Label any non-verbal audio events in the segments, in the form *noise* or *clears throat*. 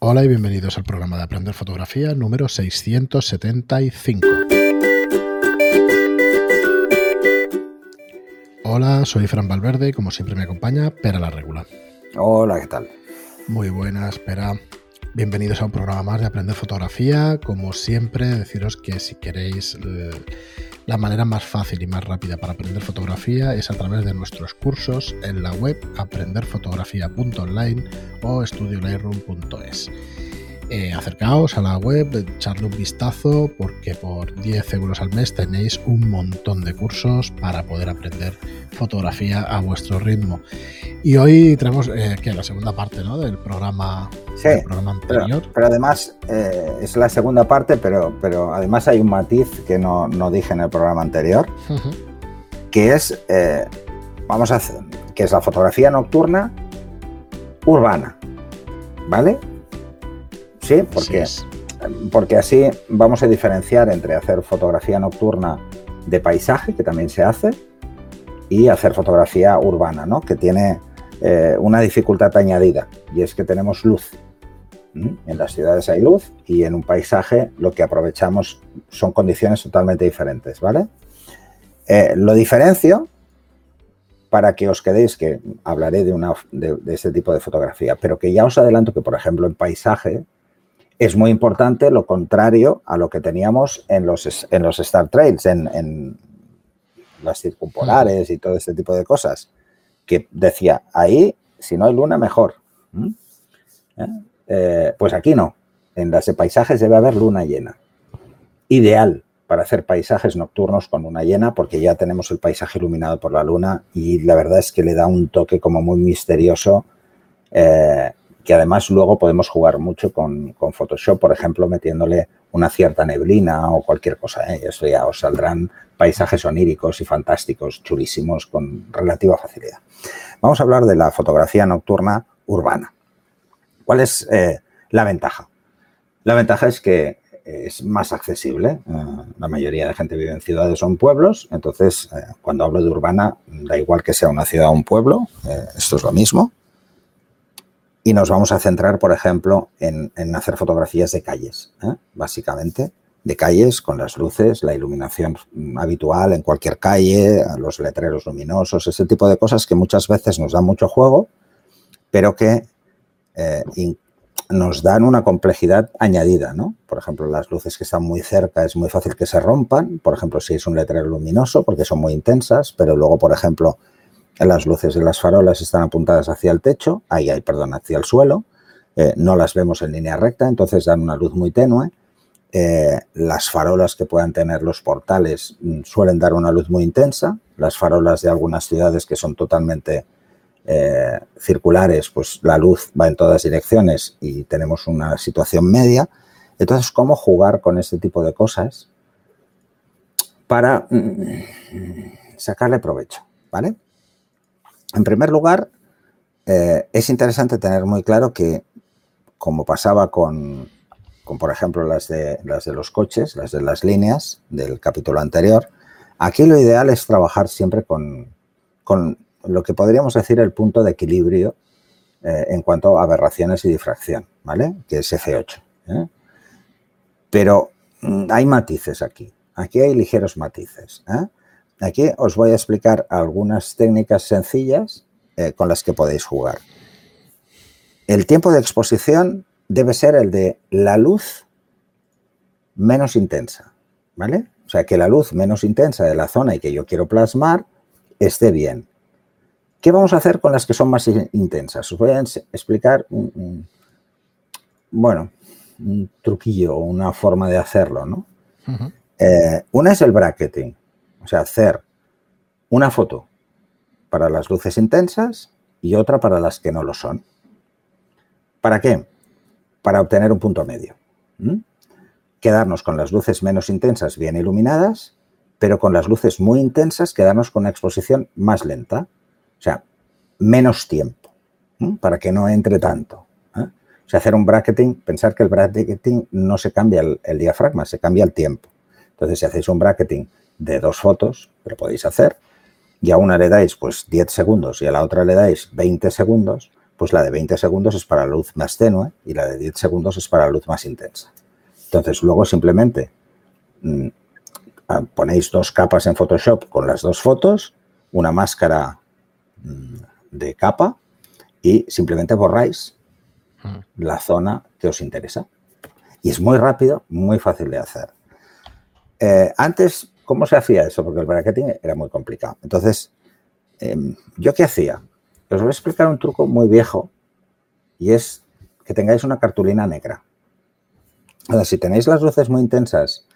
Hola y bienvenidos al programa de Aprender Fotografía número 675. Hola, soy Fran Valverde y como siempre me acompaña Pera la Regula. Hola, ¿qué tal? Muy buenas, Pera. Bienvenidos a un programa más de Aprender Fotografía. Como siempre, deciros que si queréis eh, la manera más fácil y más rápida para aprender fotografía es a través de nuestros cursos en la web aprenderfotografía.online o estudiolightroom.es. Eh, acercaos a la web, echarle un vistazo porque por 10 euros al mes tenéis un montón de cursos para poder aprender fotografía a vuestro ritmo. Y hoy tenemos eh, que la segunda parte ¿no? del, programa, anterior. Pero, además eh, es la segunda parte, pero, pero además hay un matiz que no, dije en el programa anterior, que es, vamos a hacer, que es la fotografía nocturna urbana. ¿Vale? Sí, porque, porque así vamos a diferenciar entre hacer fotografía nocturna de paisaje, que también se hace, y hacer fotografía urbana, ¿no? que tiene eh, una dificultad añadida, y es que tenemos luz. En las ciudades hay luz y en un paisaje lo que aprovechamos son condiciones totalmente diferentes, ¿vale? Eh, lo diferencio para que os quedéis, que hablaré de, una, de, de este tipo de fotografía, pero que ya os adelanto que, por ejemplo, en paisaje es muy importante lo contrario a lo que teníamos en los, en los Star Trails, en, las circumpolares y todo este tipo de cosas, que decía, ahí, si no hay luna, mejor. ¿Mm? ¿Eh? Eh, pues aquí no. En las de paisajes debe haber luna llena. Ideal para hacer paisajes nocturnos con luna llena, porque ya tenemos el paisaje iluminado por la luna y la verdad es que le da un toque como muy misterioso eh, que además luego podemos jugar mucho con, Photoshop, por ejemplo, metiéndole una cierta neblina o cualquier cosa. ¿eh? Eso ya os saldrán paisajes oníricos y fantásticos, chulísimos, con relativa facilidad. Vamos a hablar de la fotografía nocturna urbana. ¿Cuál es eh, la ventaja? La ventaja es que es más accesible. Eh, la mayoría de gente vive en ciudades o en pueblos, entonces cuando hablo de urbana, da igual que sea una ciudad o un pueblo, esto es lo mismo y nos vamos a centrar, por ejemplo, en, hacer fotografías de calles, ¿eh? básicamente, de calles con las luces, la iluminación habitual en cualquier calle, los letreros luminosos, ese tipo de cosas que muchas veces nos dan mucho juego, pero que eh, nos dan una complejidad añadida, ¿no? Por ejemplo, las luces que están muy cerca es muy fácil que se rompan, por ejemplo, si es un letrero luminoso, porque son muy intensas, pero luego, por ejemplo, las luces de las farolas están apuntadas hacia el techo, ahí hay, perdón, hacia el suelo. Eh, no las vemos en línea recta, entonces dan una luz muy tenue. Eh, las farolas que puedan tener los portales mm, suelen dar una luz muy intensa. Las farolas de algunas ciudades que son totalmente eh, circulares, pues la luz va en todas direcciones y tenemos una situación media. Entonces, ¿cómo jugar con este tipo de cosas para mm, sacarle provecho? ¿Vale? En primer lugar, eh, es interesante tener muy claro que, como pasaba con, por ejemplo, las de, las de los coches, las de las líneas del capítulo anterior, aquí lo ideal es trabajar siempre con, lo que podríamos decir el punto de equilibrio eh, en cuanto a aberraciones y difracción, ¿vale? Que es F8. ¿eh? Pero mm, hay matices aquí. Aquí hay ligeros matices. Aquí os voy a explicar algunas técnicas sencillas eh, con las que podéis jugar. El tiempo de exposición debe ser el de la luz menos intensa, ¿vale? O sea, que la luz menos intensa de la zona y que yo quiero plasmar esté bien. ¿Qué vamos a hacer con las que son más intensas? Os voy a explicar, un, bueno, un truquillo una forma de hacerlo, ¿no? Eh, una es el bracketing. O sea, hacer una foto para las luces intensas y otra para las que no lo son. ¿Para qué? Para obtener un punto medio. Quedarnos con las luces menos intensas bien iluminadas, pero con las luces muy intensas quedarnos con una exposición más lenta. O sea, menos tiempo, para que no entre tanto. ¿eh? O sea, hacer un bracketing, pensar que el bracketing no se cambia el, el diafragma, se cambia el tiempo. Entonces, si hacéis un bracketing de dos fotos, lo podéis hacer, y a una le dais pues 10 segundos y a la otra le dais 20 segundos, pues la de 20 segundos es para la luz más tenue y la de 10 segundos es para la luz más intensa. Entonces, luego simplemente mm, ponéis dos capas en Photoshop con las dos fotos, una máscara mm, de capa y simplemente borráis mm. la zona que os interesa. Y es muy rápido, muy fácil de hacer. Eh, antes, ¿cómo se hacía eso? Porque el bracketing era muy complicado. Entonces, em, ¿yo qué hacía? Os voy a explicar un truco muy viejo y es que tengáis una cartulina negra. Ahora, si tenéis las luces muy intensas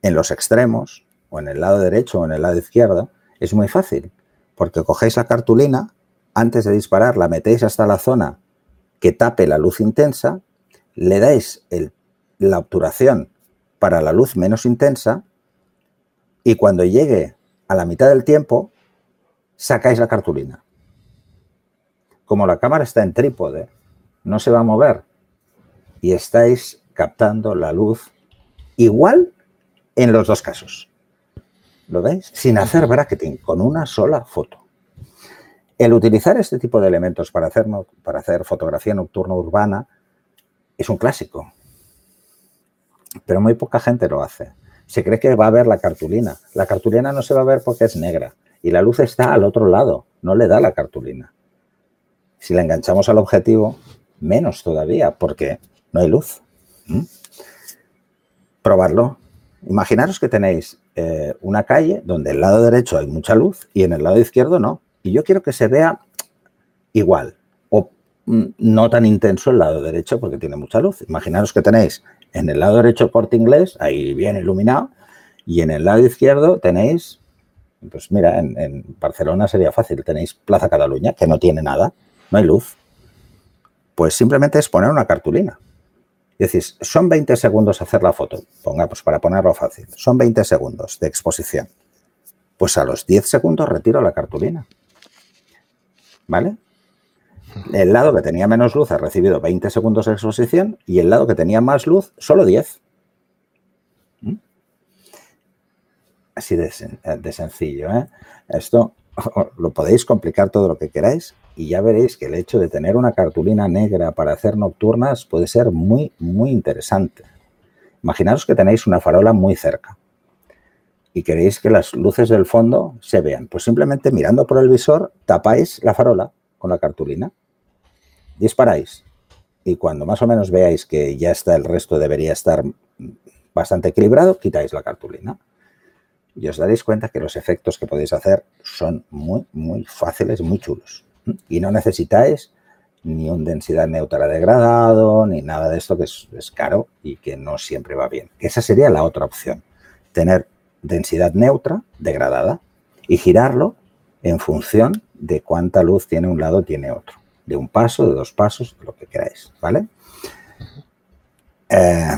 en los extremos, o en el lado derecho o en el lado izquierdo, es muy fácil, porque cogéis la cartulina, antes de disparar la metéis hasta la zona que tape la luz intensa, le dais la obturación para la luz menos intensa y cuando llegue a la mitad del tiempo, sacáis la cartulina como la cámara está en trípode, no se va a mover y estáis captando la luz igual en los dos casos. ¿Lo veis? Sin hacer bracketing, con una sola foto. El utilizar este tipo de elementos para hacer, para hacer fotografía nocturna urbana es un clásico, pero muy poca gente lo hace. Se cree que va a ver la cartulina. La cartulina no se va a ver porque es negra y la luz está al otro lado, no le da la cartulina. Si la enganchamos al objetivo, menos todavía, porque no hay luz. ¿Mm? Probarlo. Imaginaros que tenéis eh, una calle donde el lado derecho hay mucha luz y en el lado izquierdo no. Y yo quiero que se vea igual o mm, no tan intenso el lado derecho porque tiene mucha luz. Imaginaros que tenéis en el lado derecho corte inglés, ahí bien iluminado, y en el lado izquierdo tenéis, pues mira, en, en Barcelona sería fácil, tenéis Plaza Cataluña, que no tiene nada no hay luz, pues simplemente es poner una cartulina. Decir, son 20 segundos hacer la foto, ponga, pues para ponerlo fácil, son 20 segundos de exposición. Pues a los 10 segundos retiro la cartulina. ¿Vale? El lado que tenía menos luz ha recibido 20 segundos de exposición y el lado que tenía más luz, solo 10. ¿Mm? Así de, de sencillo. ¿eh? Esto *laughs* lo podéis complicar todo lo que queráis y ya veréis que el hecho de tener una cartulina negra para hacer nocturnas puede ser muy, muy interesante. Imaginaos que tenéis una farola muy cerca y queréis que las luces del fondo se vean. Pues simplemente mirando por el visor tapáis la farola con la cartulina, disparáis y cuando más o menos veáis que ya está el resto debería estar bastante equilibrado, quitáis la cartulina y os daréis cuenta que los efectos que podéis hacer son muy, muy fáciles, muy chulos. Y no necesitáis ni un densidad neutra degradado, ni nada de esto que es, caro y que no siempre va bien. Esa sería la otra opción, tener densidad neutra degradada y girarlo en función de cuánta luz tiene un lado tiene otro. De un paso, de dos pasos, lo que queráis, ¿vale? Eh,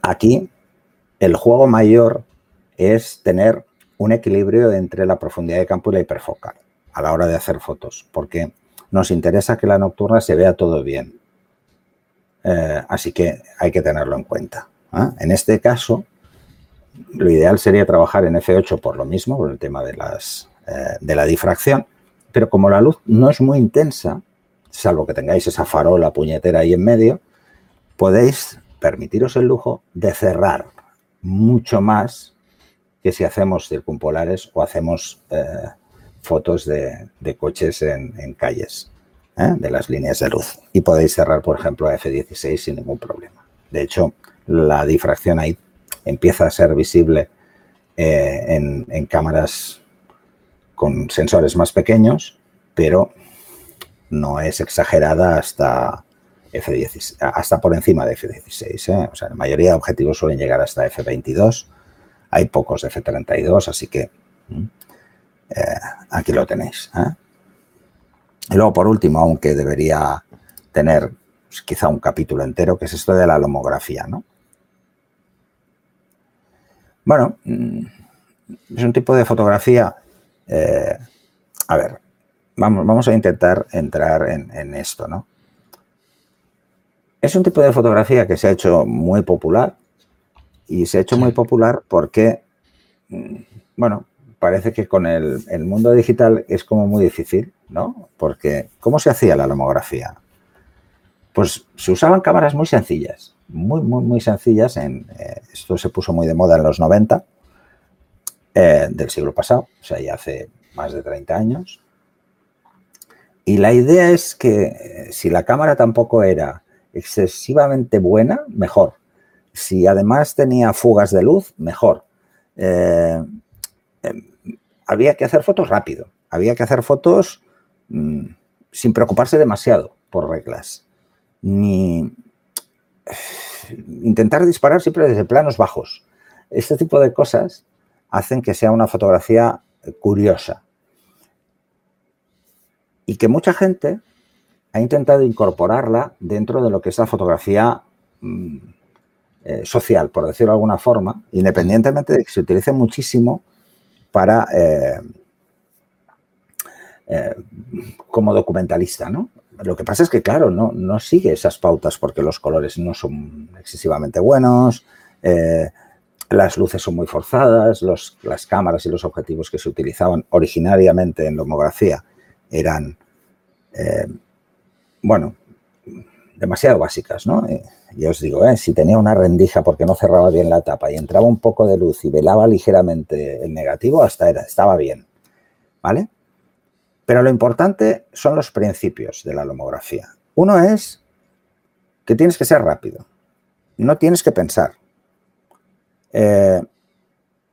aquí el juego mayor es tener un equilibrio entre la profundidad de campo y la hiperfocal a la hora de hacer fotos, porque nos interesa que la nocturna se vea todo bien. Eh, así que hay que tenerlo en cuenta. ¿ah? En este caso, lo ideal sería trabajar en F8 por lo mismo, por el tema de, las, eh, de la difracción, pero como la luz no es muy intensa, salvo que tengáis esa farola puñetera ahí en medio, podéis permitiros el lujo de cerrar mucho más que si hacemos circumpolares o hacemos eh, fotos de, coches en, calles, ¿eh? de las líneas de luz. Y podéis cerrar, por ejemplo, a F16 sin ningún problema. De hecho, la difracción ahí empieza a ser visible eh, en, cámaras con sensores más pequeños, pero no es exagerada hasta F16, hasta por encima de F16. O sea, la mayoría de objetivos suelen llegar hasta F22 hay pocos de F32, así que eh, aquí lo tenéis. ¿eh? Y luego, por último, aunque debería tener pues, quizá un capítulo entero, que es esto de la lomografía, ¿no? Bueno, mm, es un tipo de fotografía. Eh, a ver, vamos, vamos, a intentar entrar en, en, esto, ¿no? Es un tipo de fotografía que se ha hecho muy popular y se ha hecho muy popular porque, mm, bueno, parece que con el, mundo digital es como muy difícil ¿no? Porque, ¿cómo se hacía la lomografía? Pues se usaban cámaras muy sencillas, muy, muy, muy sencillas. En, eh, esto se puso muy de moda en los 90 eh, del siglo pasado, o sea, ya hace más de 30 años. Y la idea es que eh, si la cámara tampoco era excesivamente buena, mejor. Si además tenía fugas de luz, mejor. Em, había que hacer fotos rápido, había que hacer fotos mm, sin preocuparse demasiado por reglas ni intentar disparar siempre desde planos bajos. Este tipo de cosas hacen que sea una fotografía curiosa. Y que mucha gente ha intentado incorporarla dentro de lo que es la fotografía mm, eh, social, por decirlo de alguna forma, independientemente de que se utilice muchísimo para eh, eh, como documentalista, ¿no? Lo que pasa es que, claro, no, no sigue esas pautas porque los colores no son excesivamente buenos, eh, las luces son muy forzadas, las cámaras y los objetivos que se utilizaban originariamente en lomografía eran, eh, bueno, demasiado básicas, ¿no? ya os digo, si tenía una rendija porque no cerraba bien la tapa y entraba un poco de luz y velaba ligeramente el negativo, hasta era, estaba bien, ¿vale? Pero lo importante son los principios de la lomografía. Uno es que tienes que ser rápido, no tienes que pensar. Eh,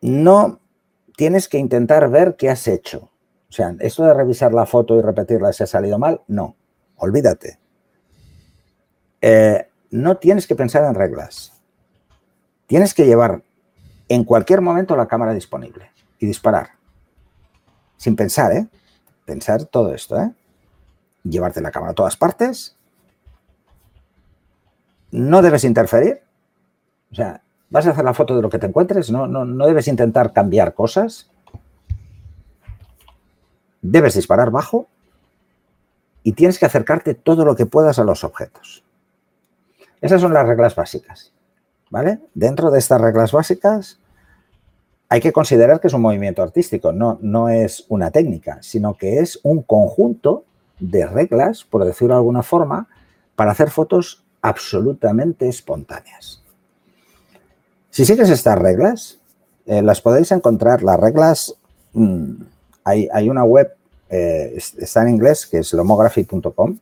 no tienes que intentar ver qué has hecho. O sea, esto de revisar la foto y repetirla si ha salido mal, no, olvídate. Eh, no tienes que pensar en reglas. Tienes que llevar en cualquier momento la cámara disponible y disparar. Sin pensar, ¿eh? pensar todo esto, ¿eh? Llevarte la cámara a todas partes. No debes interferir. O sea, vas a hacer la foto de lo que te encuentres, no, no, no debes intentar cambiar cosas. Debes disparar bajo y tienes que acercarte todo lo que puedas a los objetos. Esas son las reglas básicas. ¿Vale? Dentro de estas reglas básicas hay que considerar que es un movimiento artístico, no, no es una técnica, sino que es un conjunto de reglas, por decirlo de alguna forma, para hacer fotos absolutamente espontáneas. Si sigues estas reglas, eh, las podéis encontrar, las reglas, mm, hay, una web, eh, está en inglés, que es lomography.com,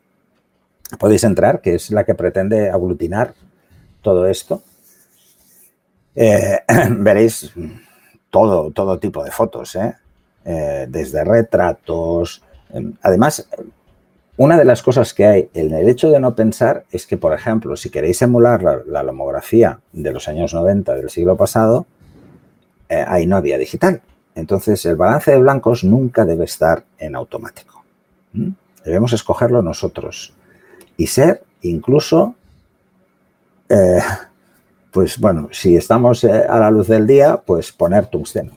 podéis entrar, que es la que pretende aglutinar todo esto. Eh, *clears throat* veréis todo, todo tipo de fotos, desde retratos. Em, además, una de las cosas que hay en el hecho de no pensar es que, por ejemplo, si queréis emular la, lomografía de los años 90 del siglo pasado, eh, ahí no había digital. Entonces, el balance de blancos nunca debe estar en automático. Debemos escogerlo nosotros y ser incluso pues bueno, si estamos eh, a la luz del día, pues poner tungsteno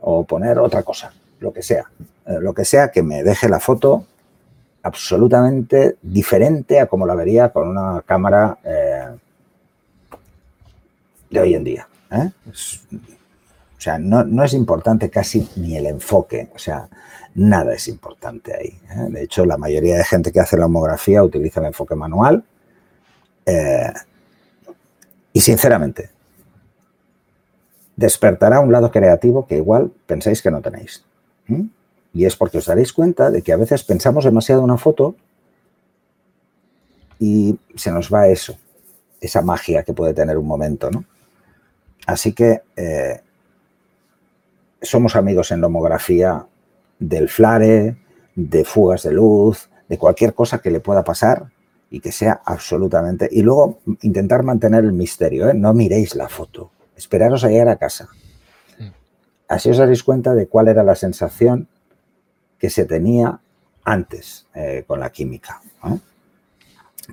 o poner otra cosa, lo que sea. Eh, lo que sea que me deje la foto absolutamente diferente a como la vería con una cámara eh, de hoy en día. o sea, no, es importante casi ni el enfoque, o sea, nada es importante ahí. De hecho, la mayoría de gente que hace la homografía utiliza el enfoque manual. Y sinceramente, despertará un lado creativo que igual pensáis que no tenéis. Y es porque os daréis cuenta de que a veces pensamos demasiado en una foto y se nos va eso, esa magia que puede tener un momento, ¿no? Así que eh, somos amigos en la homografía del flare, de fugas de luz, de cualquier cosa que le pueda pasar y que sea absolutamente... Y luego intentar mantener el misterio, ¿eh? no miréis la foto, esperaros a llegar a casa. Así os daréis cuenta de cuál era la sensación que se tenía antes eh, con la química.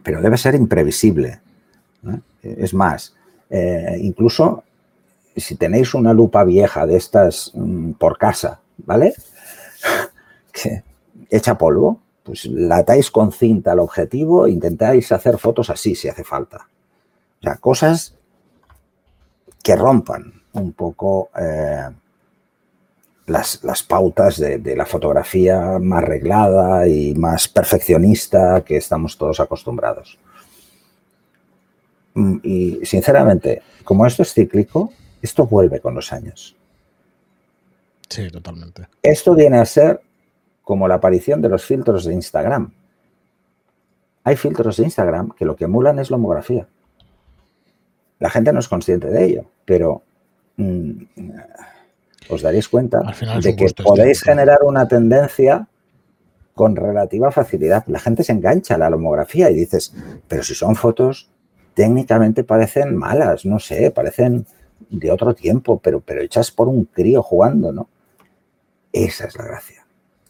Pero debe ser imprevisible. Es más, eh, incluso si tenéis una lupa vieja de estas mm, por casa, ¿vale? *laughs* Que echa polvo, pues la atáis con cinta al objetivo e intentáis hacer fotos así si hace falta. O sea, cosas que rompan un poco eh, las, las pautas de, de, la fotografía más arreglada y más perfeccionista que estamos todos acostumbrados. Mm, y sinceramente, como esto es cíclico, esto vuelve con los años. Sí, totalmente. Esto viene a ser como la aparición de los filtros de Instagram. Hay filtros de Instagram que lo que emulan es la homografía. La gente no es consciente de ello, pero mm, os daréis cuenta de que podéis generar una tendencia con relativa facilidad. La gente se engancha a la homografía y dices, pero si son fotos, técnicamente parecen malas, no sé, parecen de otro tiempo, pero, pero hechas por un crío jugando, ¿no? Esa es la gracia.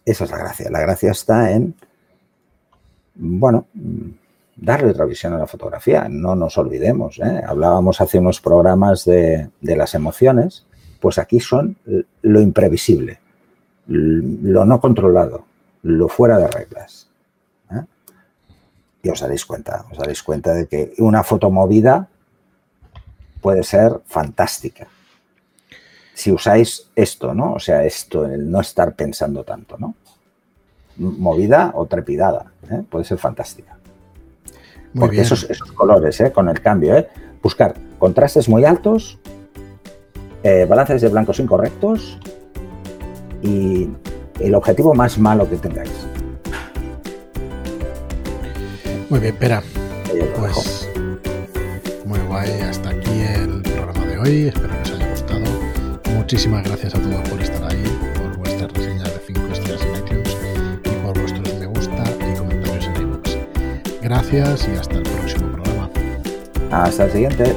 Esa es la gracia. La gracia está en, bueno, darle otra visión a la fotografía. No nos olvidemos. ¿eh? Hablábamos hace unos programas de, las emociones, pues aquí son lo imprevisible, lo no controlado, lo fuera de reglas. ¿eh? Y os daréis cuenta, os daréis cuenta de que una foto movida puede ser fantástica. Si usáis esto, ¿no? O sea, esto, el no estar pensando tanto, ¿no? Movida o trepidada, ¿eh? puede ser fantástica. Porque Esos, esos, colores, ¿eh? con el cambio, ¿eh? buscar contrastes muy altos, eh, balances de blancos incorrectos y el objetivo más malo que tengáis. Muy bien, espera. Pues muy guay, hasta aquí el programa de hoy. Espero que os haya gustado. Muchísimas gracias a todos por estar ahí, por vuestras reseñas de 5 estrellas en iTunes y por vuestros me gusta y comentarios en iBooks. Gracias y hasta el próximo programa. Hasta el siguiente.